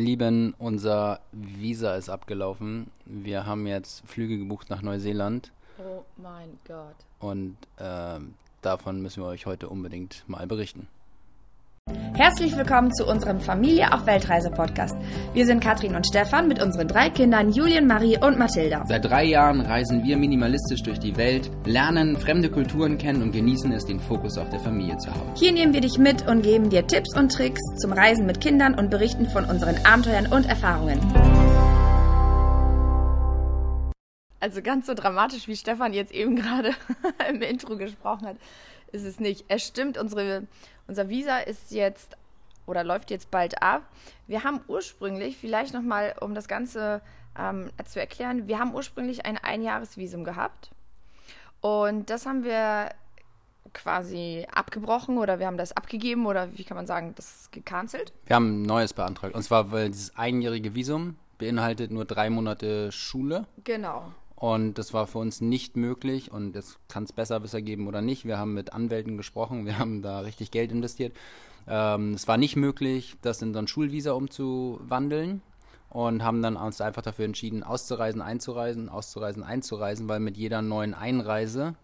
Lieben, unser Visa ist abgelaufen. Wir haben jetzt Flüge gebucht nach Neuseeland. Oh mein Gott. Und äh, davon müssen wir euch heute unbedingt mal berichten. Herzlich willkommen zu unserem Familie auf Weltreise Podcast. Wir sind Katrin und Stefan mit unseren drei Kindern Julien, Marie und Mathilda. Seit drei Jahren reisen wir minimalistisch durch die Welt, lernen fremde Kulturen kennen und genießen es, den Fokus auf der Familie zu haben. Hier nehmen wir dich mit und geben dir Tipps und Tricks zum Reisen mit Kindern und berichten von unseren Abenteuern und Erfahrungen. Also ganz so dramatisch, wie Stefan jetzt eben gerade im Intro gesprochen hat, ist es nicht. Es stimmt, unsere, unser Visa ist jetzt oder läuft jetzt bald ab. Wir haben ursprünglich, vielleicht nochmal, um das Ganze ähm, zu erklären, wir haben ursprünglich ein Einjahresvisum gehabt. Und das haben wir quasi abgebrochen oder wir haben das abgegeben oder wie kann man sagen, das gecancelt? Wir haben ein neues beantragt. Und zwar, weil dieses einjährige Visum beinhaltet nur drei Monate Schule. Genau. Und das war für uns nicht möglich und es kann es besser besser geben oder nicht. Wir haben mit Anwälten gesprochen, wir haben da richtig Geld investiert. Ähm, es war nicht möglich, das in so ein Schulvisa umzuwandeln und haben dann uns einfach dafür entschieden, auszureisen, einzureisen, auszureisen, einzureisen, weil mit jeder neuen Einreise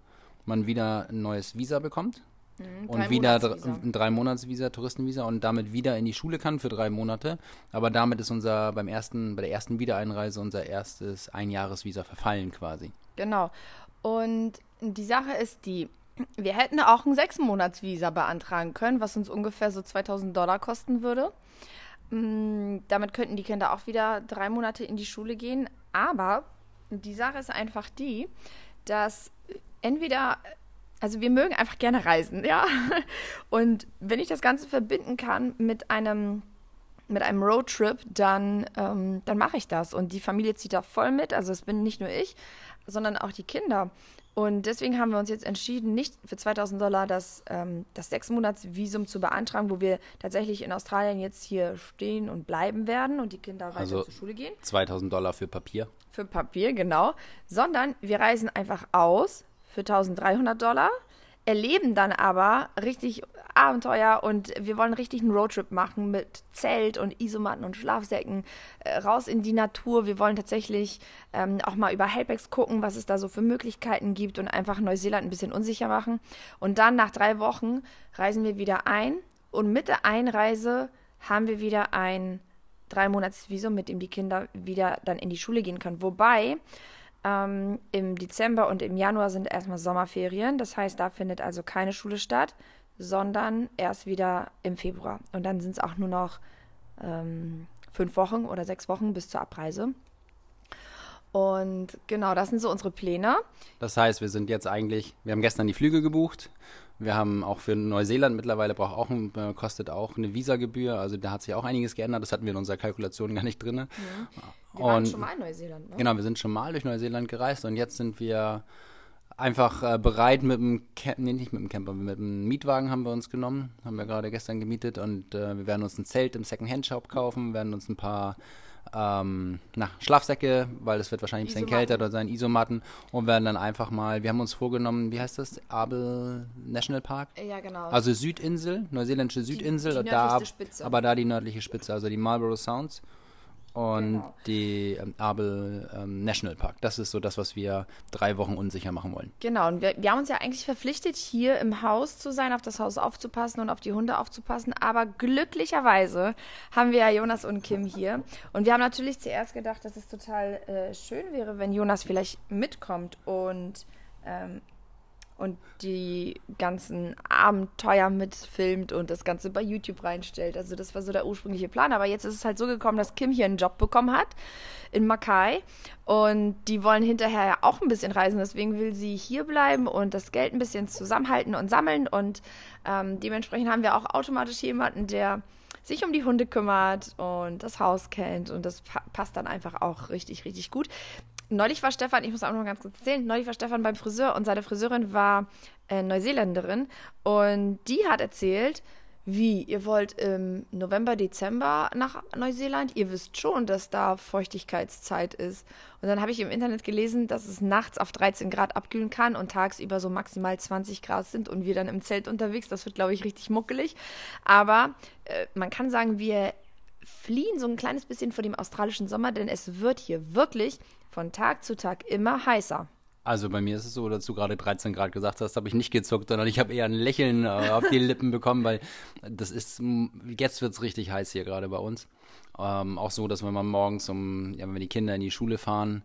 man wieder ein neues Visa bekommt. Mhm, und wieder ein drei Monats Visa, Touristenvisa und damit wieder in die Schule kann für drei Monate. Aber damit ist unser beim ersten, bei der ersten Wiedereinreise unser erstes Einjahresvisa verfallen quasi. Genau. Und die Sache ist die, wir hätten auch ein sechs Monats Visa beantragen können, was uns ungefähr so 2000 Dollar kosten würde. Mm, damit könnten die Kinder auch wieder drei Monate in die Schule gehen. Aber die Sache ist einfach die, dass entweder also wir mögen einfach gerne reisen, ja. Und wenn ich das Ganze verbinden kann mit einem mit einem Roadtrip, dann, ähm, dann mache ich das. Und die Familie zieht da voll mit. Also es bin nicht nur ich, sondern auch die Kinder. Und deswegen haben wir uns jetzt entschieden, nicht für 2000 Dollar das, ähm, das sechs Monats Visum zu beantragen, wo wir tatsächlich in Australien jetzt hier stehen und bleiben werden und die Kinder weiter Also zur Schule gehen. 2000 Dollar für Papier. Für Papier, genau. Sondern wir reisen einfach aus für 1300 Dollar, erleben dann aber richtig Abenteuer und wir wollen richtig einen Roadtrip machen mit Zelt und Isomatten und Schlafsäcken äh, raus in die Natur. Wir wollen tatsächlich ähm, auch mal über Helpex gucken, was es da so für Möglichkeiten gibt und einfach Neuseeland ein bisschen unsicher machen. Und dann nach drei Wochen reisen wir wieder ein und mit der Einreise haben wir wieder ein drei Monats Visum, mit dem die Kinder wieder dann in die Schule gehen können. Wobei ähm, Im Dezember und im Januar sind erstmal Sommerferien. Das heißt, da findet also keine Schule statt, sondern erst wieder im Februar. Und dann sind es auch nur noch ähm, fünf Wochen oder sechs Wochen bis zur Abreise. Und genau, das sind so unsere Pläne. Das heißt, wir sind jetzt eigentlich, wir haben gestern die Flüge gebucht. Wir haben auch für Neuseeland mittlerweile braucht auch ein, äh, kostet auch eine Visagebühr. Also da hat sich auch einiges geändert. Das hatten wir in unserer Kalkulation gar nicht drin. Ja. Wir waren schon mal in Neuseeland, ne? Genau, wir sind schon mal durch Neuseeland gereist und jetzt sind wir einfach äh, bereit mit dem Camp, nee, nicht mit dem Camper, mit dem Mietwagen haben wir uns genommen, haben wir gerade gestern gemietet und äh, wir werden uns ein Zelt im Second-Hand-Shop kaufen, werden uns ein paar ähm, na, Schlafsäcke, weil es wird wahrscheinlich ein bisschen Isomatten. kälter oder sein, Isomatten und werden dann einfach mal, wir haben uns vorgenommen, wie heißt das, Abel National Park? Ja, genau. Also Südinsel, neuseeländische Südinsel, die und da, aber da die nördliche Spitze, also die Marlborough Sounds und Genau. die ähm, Abel ähm, National Park. Das ist so das, was wir drei Wochen unsicher machen wollen. Genau, und wir, wir haben uns ja eigentlich verpflichtet, hier im Haus zu sein, auf das Haus aufzupassen und auf die Hunde aufzupassen. Aber glücklicherweise haben wir ja Jonas und Kim hier. Und wir haben natürlich zuerst gedacht, dass es total äh, schön wäre, wenn Jonas vielleicht mitkommt und, ähm, und die ganzen Abenteuer mitfilmt und das Ganze bei YouTube reinstellt. Also das war so der ursprüngliche Plan. Aber jetzt ist es halt so gekommen, dass Kim hier einen Job bekommen hat in Mackay. Und die wollen hinterher ja auch ein bisschen reisen. Deswegen will sie hier bleiben und das Geld ein bisschen zusammenhalten und sammeln. Und ähm, dementsprechend haben wir auch automatisch jemanden, der sich um die Hunde kümmert und das Haus kennt. Und das pa passt dann einfach auch richtig, richtig gut. Neulich war Stefan, ich muss auch noch mal ganz kurz erzählen, neulich war Stefan beim Friseur und seine Friseurin war äh, Neuseeländerin und die hat erzählt, wie, ihr wollt im November, Dezember nach Neuseeland? Ihr wisst schon, dass da Feuchtigkeitszeit ist. Und dann habe ich im Internet gelesen, dass es nachts auf 13 Grad abkühlen kann und tagsüber so maximal 20 Grad sind und wir dann im Zelt unterwegs. Das wird, glaube ich, richtig muckelig. Aber äh, man kann sagen, wir fliehen so ein kleines bisschen vor dem australischen Sommer, denn es wird hier wirklich von Tag zu Tag immer heißer. Also bei mir ist es so, dass du gerade 13 Grad gesagt hast, habe ich nicht gezuckt, sondern ich habe eher ein Lächeln äh, auf die Lippen bekommen, weil das ist, jetzt wird es richtig heiß hier gerade bei uns. Ähm, auch so, dass wenn man morgens um, ja, wenn die Kinder in die Schule fahren,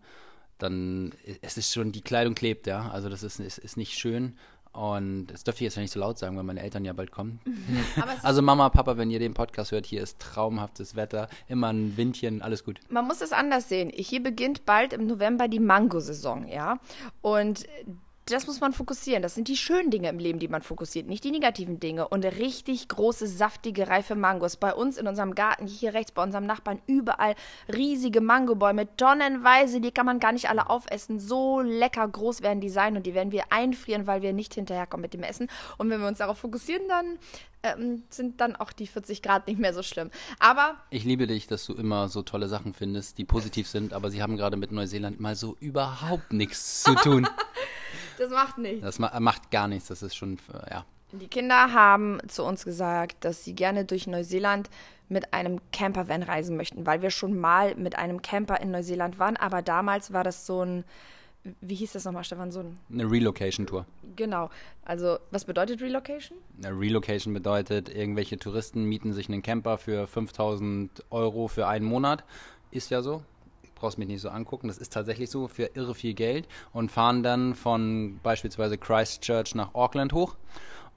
dann es ist schon, die Kleidung klebt, ja. Also das ist, ist, ist nicht schön. Und das dürfte ich jetzt ja nicht so laut sagen, weil meine Eltern ja bald kommen. also Mama, Papa, wenn ihr den Podcast hört, hier ist traumhaftes Wetter, immer ein Windchen, alles gut. Man muss es anders sehen. Hier beginnt bald im November die Mango-Saison, ja. Und das muss man fokussieren. Das sind die schönen Dinge im Leben, die man fokussiert, nicht die negativen Dinge. Und richtig große, saftige, reife Mangos. Bei uns in unserem Garten, hier rechts, bei unserem Nachbarn, überall riesige Mangobäume, tonnenweise. Die kann man gar nicht alle aufessen. So lecker groß werden die sein und die werden wir einfrieren, weil wir nicht hinterherkommen mit dem Essen. Und wenn wir uns darauf fokussieren, dann ähm, sind dann auch die 40 Grad nicht mehr so schlimm. Aber. Ich liebe dich, dass du immer so tolle Sachen findest, die positiv sind, aber sie haben gerade mit Neuseeland mal so überhaupt nichts zu tun. Das macht nichts. Das ma macht gar nichts. Das ist schon, ja. Die Kinder haben zu uns gesagt, dass sie gerne durch Neuseeland mit einem Campervan reisen möchten, weil wir schon mal mit einem Camper in Neuseeland waren, aber damals war das so ein, wie hieß das nochmal, Stefan? So ein Eine Relocation-Tour. Genau. Also, was bedeutet Relocation? Eine Relocation bedeutet, irgendwelche Touristen mieten sich einen Camper für 5000 Euro für einen Monat. Ist ja so brauchst mich nicht so angucken, das ist tatsächlich so, für irre viel Geld und fahren dann von beispielsweise Christchurch nach Auckland hoch.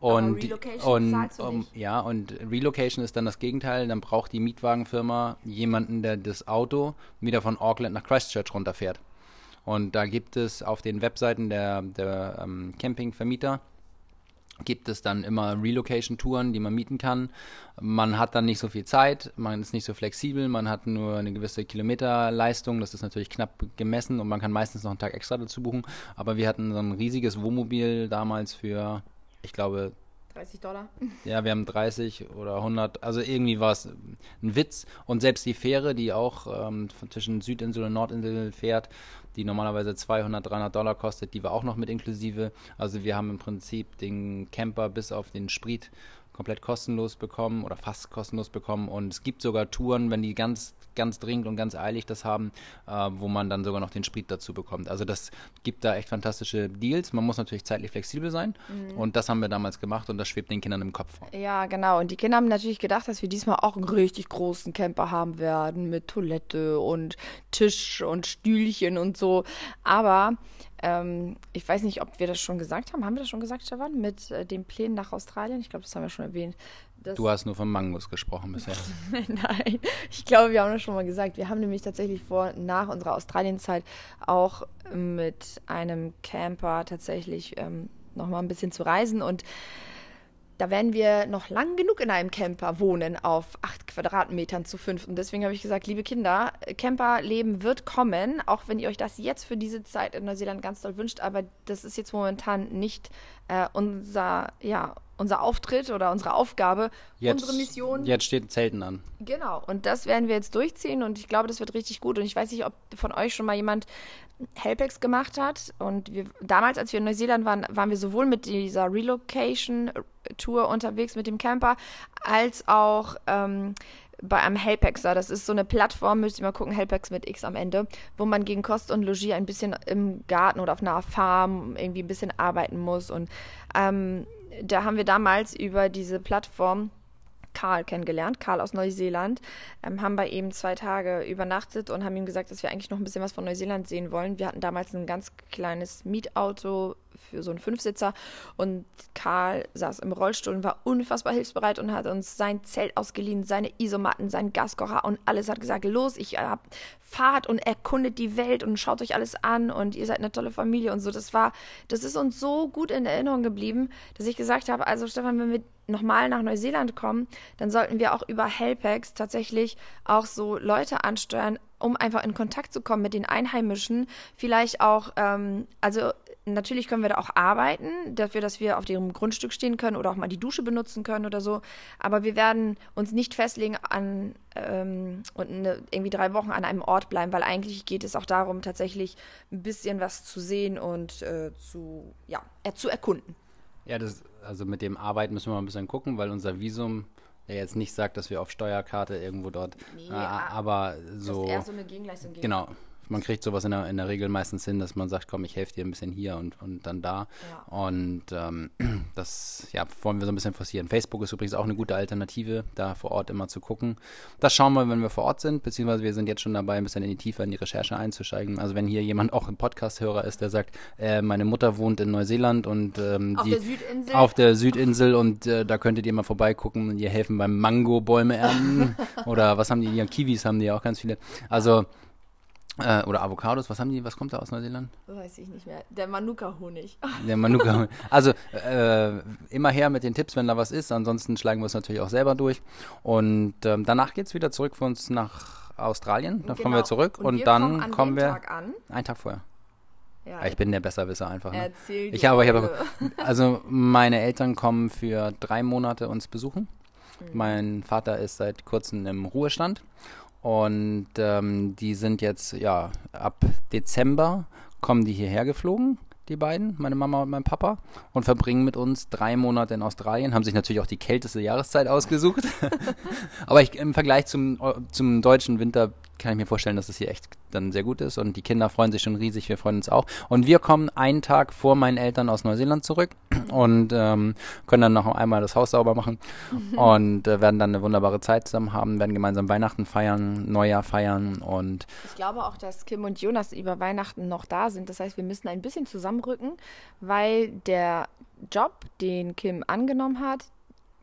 Und, Relocation und um, ja, und Relocation ist dann das Gegenteil. Dann braucht die Mietwagenfirma jemanden, der das Auto wieder von Auckland nach Christchurch runterfährt. Und da gibt es auf den Webseiten der, der ähm, Campingvermieter gibt es dann immer Relocation-Touren, die man mieten kann. Man hat dann nicht so viel Zeit, man ist nicht so flexibel, man hat nur eine gewisse Kilometerleistung, das ist natürlich knapp gemessen und man kann meistens noch einen Tag extra dazu buchen. Aber wir hatten so ein riesiges Wohnmobil damals für, ich glaube, 30 Dollar. Ja, wir haben 30 oder 100, also irgendwie war es ein Witz. Und selbst die Fähre, die auch ähm, zwischen Südinsel und Nordinsel fährt, die normalerweise 200, 300 Dollar kostet, die war auch noch mit inklusive. Also wir haben im Prinzip den Camper bis auf den Sprit komplett kostenlos bekommen oder fast kostenlos bekommen. Und es gibt sogar Touren, wenn die ganz, ganz dringend und ganz eilig das haben, äh, wo man dann sogar noch den Sprit dazu bekommt. Also das gibt da echt fantastische Deals. Man muss natürlich zeitlich flexibel sein. Mhm. Und das haben wir damals gemacht und das schwebt den Kindern im Kopf vor. Ja, genau. Und die Kinder haben natürlich gedacht, dass wir diesmal auch einen richtig großen Camper haben werden mit Toilette und Tisch und Stühlchen und so. Aber ähm, ich weiß nicht, ob wir das schon gesagt haben. Haben wir das schon gesagt, Stefan? Mit äh, den Plänen nach Australien? Ich glaube, das haben wir schon erwähnt. du hast nur von Mangos gesprochen bisher. Nein, ich glaube, wir haben das schon mal gesagt. Wir haben nämlich tatsächlich vor, nach unserer Australienzeit auch mit einem Camper tatsächlich ähm, nochmal ein bisschen zu reisen und da werden wir noch lang genug in einem Camper wohnen auf acht Quadratmetern zu fünf. Und deswegen habe ich gesagt, liebe Kinder, Camperleben wird kommen, auch wenn ihr euch das jetzt für diese Zeit in Neuseeland ganz doll wünscht. Aber das ist jetzt momentan nicht äh, unser, ja, unser Auftritt oder unsere Aufgabe, jetzt, unsere Mission. Jetzt steht Zelten an. Genau, und das werden wir jetzt durchziehen und ich glaube, das wird richtig gut. Und ich weiß nicht, ob von euch schon mal jemand Helpex gemacht hat. Und wir, damals, als wir in Neuseeland waren, waren wir sowohl mit dieser Relocation-Tour unterwegs mit dem Camper, als auch ähm, bei einem Helpexer. Das ist so eine Plattform, müsst ihr mal gucken, Helpex mit X am Ende, wo man gegen Kost und Logis ein bisschen im Garten oder auf einer Farm irgendwie ein bisschen arbeiten muss. Und ähm, da haben wir damals über diese Plattform Karl kennengelernt, Karl aus Neuseeland, ähm, haben bei ihm zwei Tage übernachtet und haben ihm gesagt, dass wir eigentlich noch ein bisschen was von Neuseeland sehen wollen. Wir hatten damals ein ganz kleines Mietauto für so einen Fünfsitzer und Karl saß im Rollstuhl und war unfassbar hilfsbereit und hat uns sein Zelt ausgeliehen, seine Isomatten, seinen Gaskocher und alles hat gesagt, los, ich hab fahrt und erkundet die Welt und schaut euch alles an und ihr seid eine tolle Familie und so. Das war, das ist uns so gut in Erinnerung geblieben, dass ich gesagt habe, also Stefan, wenn wir nochmal nach Neuseeland kommen, dann sollten wir auch über Helpex tatsächlich auch so Leute ansteuern, um einfach in Kontakt zu kommen mit den Einheimischen. Vielleicht auch, ähm, also natürlich können wir da auch arbeiten, dafür, dass wir auf dem Grundstück stehen können oder auch mal die Dusche benutzen können oder so. Aber wir werden uns nicht festlegen an ähm, und eine, irgendwie drei Wochen an einem Ort bleiben, weil eigentlich geht es auch darum, tatsächlich ein bisschen was zu sehen und äh, zu, ja, zu erkunden. Ja, das, also mit dem Arbeiten müssen wir mal ein bisschen gucken, weil unser Visum der jetzt nicht sagt, dass wir auf Steuerkarte irgendwo dort, Nee, äh, aber so, Das ist eher so eine Gegenleistung gegen. genau. Man kriegt sowas in der, in der Regel meistens hin, dass man sagt, komm, ich helfe dir ein bisschen hier und, und dann da. Ja. Und ähm, das ja, wollen wir so ein bisschen forcieren. Facebook ist übrigens auch eine gute Alternative, da vor Ort immer zu gucken. Das schauen wir, wenn wir vor Ort sind, beziehungsweise wir sind jetzt schon dabei, ein bisschen in die Tiefe in die Recherche einzusteigen. Also wenn hier jemand auch ein Podcast-Hörer ist, der sagt, äh, meine Mutter wohnt in Neuseeland und ähm, Auf die, der Südinsel. auf der Südinsel und äh, da könntet ihr mal vorbeigucken und ihr helfen beim Mango-Bäume ernten. oder was haben die? Ja, Kiwis haben die ja auch ganz viele. Also, äh, oder Avocados, was haben die? Was kommt da aus Neuseeland? Weiß ich nicht mehr. Der Manuka-Honig. Der Manuka. Also äh, immer her mit den Tipps, wenn da was ist. Ansonsten schlagen wir es natürlich auch selber durch. Und ähm, danach geht es wieder zurück für uns nach Australien. Dann kommen wir Genau. zurück und, wir dann kommen kommen wir Tag an. einen Tag vorher. Ja, Ja, ich bin der Besserwisser einfach. Ne? Erzähl Ich habe, ich habe, also meine Eltern kommen für drei Monate uns besuchen. Mhm. Mein Vater ist seit kurzem im Ruhestand und ähm, die sind jetzt ja ab Dezember kommen die hierher geflogen. Die beiden, meine Mama und mein Papa, und verbringen mit uns drei Monate in Australien. Haben sich natürlich auch die kälteste Jahreszeit ausgesucht. Aber ich, im Vergleich zum, zum deutschen Winter kann ich mir vorstellen, dass es hier echt dann sehr gut ist. Und die Kinder freuen sich schon riesig, wir freuen uns auch. Und wir kommen einen Tag vor meinen Eltern aus Neuseeland zurück und ähm, können dann noch einmal das Haus sauber machen und äh, werden dann eine wunderbare Zeit zusammen haben, werden gemeinsam Weihnachten feiern, Neujahr feiern und Ich glaube auch, dass Kim und Jonas über Weihnachten noch da sind. Das heißt, wir müssen ein bisschen zusammenrücken, weil der Job, den Kim angenommen hat,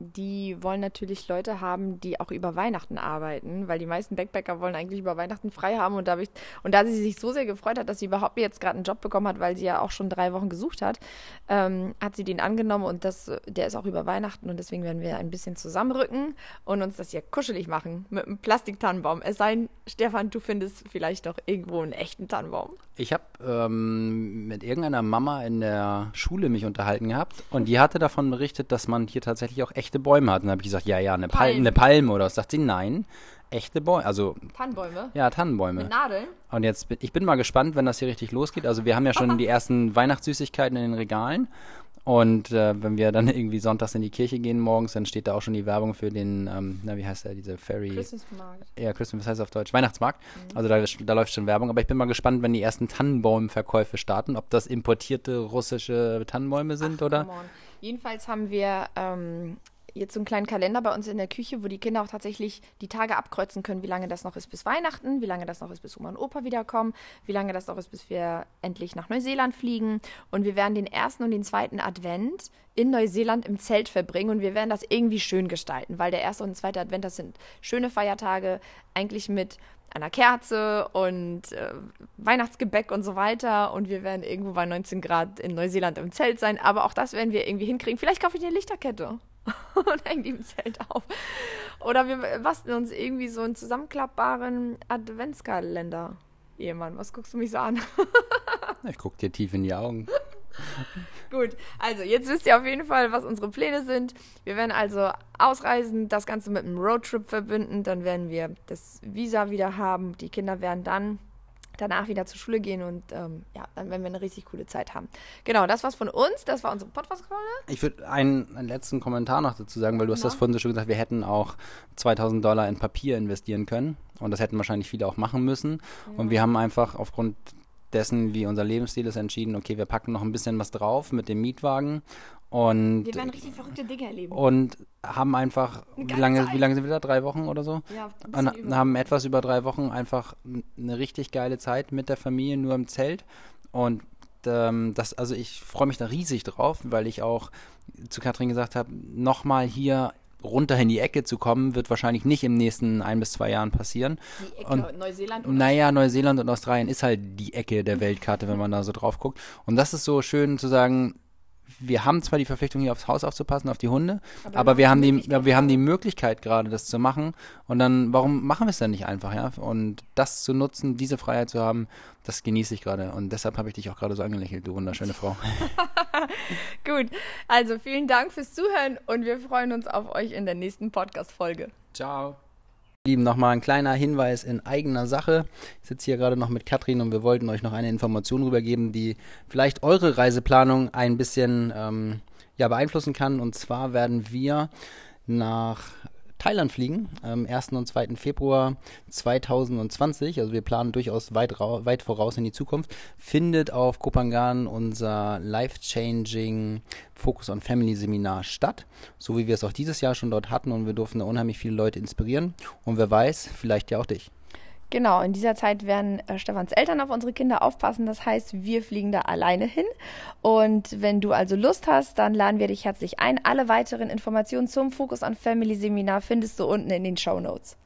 die wollen natürlich Leute haben, die auch über Weihnachten arbeiten, weil die meisten Backpacker wollen eigentlich über Weihnachten frei haben und da, ich, und da sie sich so sehr gefreut hat, dass sie überhaupt jetzt gerade einen Job bekommen hat, weil sie ja auch schon drei Wochen gesucht hat, ähm, hat sie den angenommen und das, der ist auch über Weihnachten und deswegen werden wir ein bisschen zusammenrücken und uns das hier kuschelig machen mit einem Plastiktannenbaum. Es sei denn, Stefan, du findest vielleicht noch irgendwo einen echten Tannenbaum. Ich habe ähm, mit irgendeiner Mama in der Schule mich unterhalten gehabt und die hatte davon berichtet, dass man hier tatsächlich auch echte Bäume hat. Und dann habe ich gesagt, ja, ja, eine, Pal eine Palme oder was. Sagt sie, nein, echte Bäume, also Tannenbäume? ja, Tannenbäume. Mit Nadeln? Und jetzt bin ich bin mal gespannt, wenn das hier richtig losgeht. Also wir haben ja schon die ersten Weihnachtssüßigkeiten in den Regalen. Und äh, wenn wir dann irgendwie sonntags in die Kirche gehen morgens, dann steht da auch schon die Werbung für den, ähm, na wie heißt der, diese Ferry. Christmasmarkt. Ja, Christmas, was heißt das auf Deutsch? Weihnachtsmarkt. Also da, da läuft schon Werbung. Aber ich bin mal gespannt, wenn die ersten Tannenbaumverkäufe starten, ob das importierte russische Tannenbäume sind oder. Come on. Jedenfalls haben wir ähm, jetzt so einen kleinen Kalender bei uns in der Küche, wo die Kinder auch tatsächlich die Tage abkreuzen können, wie lange das noch ist bis Weihnachten, wie lange das noch ist, bis Oma und Opa wiederkommen, wie lange das noch ist, bis wir endlich nach Neuseeland fliegen. Und wir werden den ersten und den zweiten Advent in Neuseeland im Zelt verbringen und wir werden das irgendwie schön gestalten, weil der erste und zweite Advent, das sind schöne Feiertage, eigentlich mit einer Kerze und äh, Weihnachtsgebäck und so weiter. Und wir werden irgendwo bei 19 Grad in Neuseeland im Zelt sein. Aber auch das werden wir irgendwie hinkriegen. Vielleicht kaufe ich eine Lichterkette und hänge die im Zelt auf. Oder wir basteln uns irgendwie so einen zusammenklappbaren Adventskalender. Ehemann, was guckst du mich so an? Ich gucke dir tief in die Augen. Gut, also jetzt wisst ihr auf jeden Fall, was unsere Pläne sind. Wir werden also ausreisen, das Ganze mit einem Roadtrip verbinden. Dann werden wir das Visa wieder haben. Die Kinder werden dann danach wieder zur Schule gehen und ähm, ja, dann werden wir eine richtig coole Zeit haben. Genau, das war's von uns. Das war unsere Podcast-Folge. Ich würde einen, einen letzten Kommentar noch dazu sagen, weil du hast Na? das vorhin so schon gesagt, wir hätten auch 2000 Dollar in Papier investieren können und das hätten wahrscheinlich viele auch machen müssen. Und wir haben einfach aufgrund dessen, wie unser Lebensstil ist, entschieden, okay, wir packen noch ein bisschen was drauf mit dem Mietwagen und, Wir werden richtig verrückte Dinge erleben. und haben einfach, wie lange, Zeit. wie lange sind wir da? Drei Wochen oder so? Ja, ein Und über. haben etwas über drei Wochen einfach eine richtig geile Zeit mit der Familie, nur im Zelt. Und ähm, das, also ich freue mich da riesig drauf, weil ich auch zu Katrin gesagt habe, nochmal hier runter in die Ecke zu kommen, wird wahrscheinlich nicht im nächsten ein bis zwei Jahren passieren. Die Ecke und- Neuseeland oder Naja, Neuseeland und Australien ist halt die Ecke der Weltkarte, wenn man da so drauf guckt. Und das ist so schön zu sagen, wir haben zwar die Verpflichtung, hier aufs Haus aufzupassen, auf die Hunde, Aber aber, wir haben die wir haben die gerade. Möglichkeit gerade, das zu machen. Und dann, warum machen wir es dann nicht einfach, ja? Und das zu nutzen, diese Freiheit zu haben, das genieße ich gerade. Und deshalb habe ich dich auch gerade so angelächelt, du wunderschöne Frau. Gut, also vielen Dank fürs Zuhören und wir freuen uns auf euch in der nächsten Podcast-Folge. Ciao. Lieben, nochmal ein kleiner Hinweis in eigener Sache. Ich sitze hier gerade noch mit Katrin und wir wollten euch noch eine Information rübergeben, die vielleicht eure Reiseplanung ein bisschen ähm, ja, beeinflussen kann. Und zwar werden wir nach Thailand fliegen, am 1. und 2. Februar 2020. Also wir planen durchaus weit, weit voraus in die Zukunft. Findet auf Kopangan unser Life-Changing Focus on Family Seminar statt, so wie wir es auch dieses Jahr schon dort hatten und wir durften da unheimlich viele Leute inspirieren und wer weiß, vielleicht ja auch dich. Genau, in dieser Zeit werden äh, Stefans Eltern auf unsere Kinder aufpassen. Das heißt, wir fliegen da alleine hin. Und wenn du also Lust hast, dann laden wir dich herzlich ein. Alle weiteren Informationen zum Focus on Family Seminar findest du unten in den Show Notes.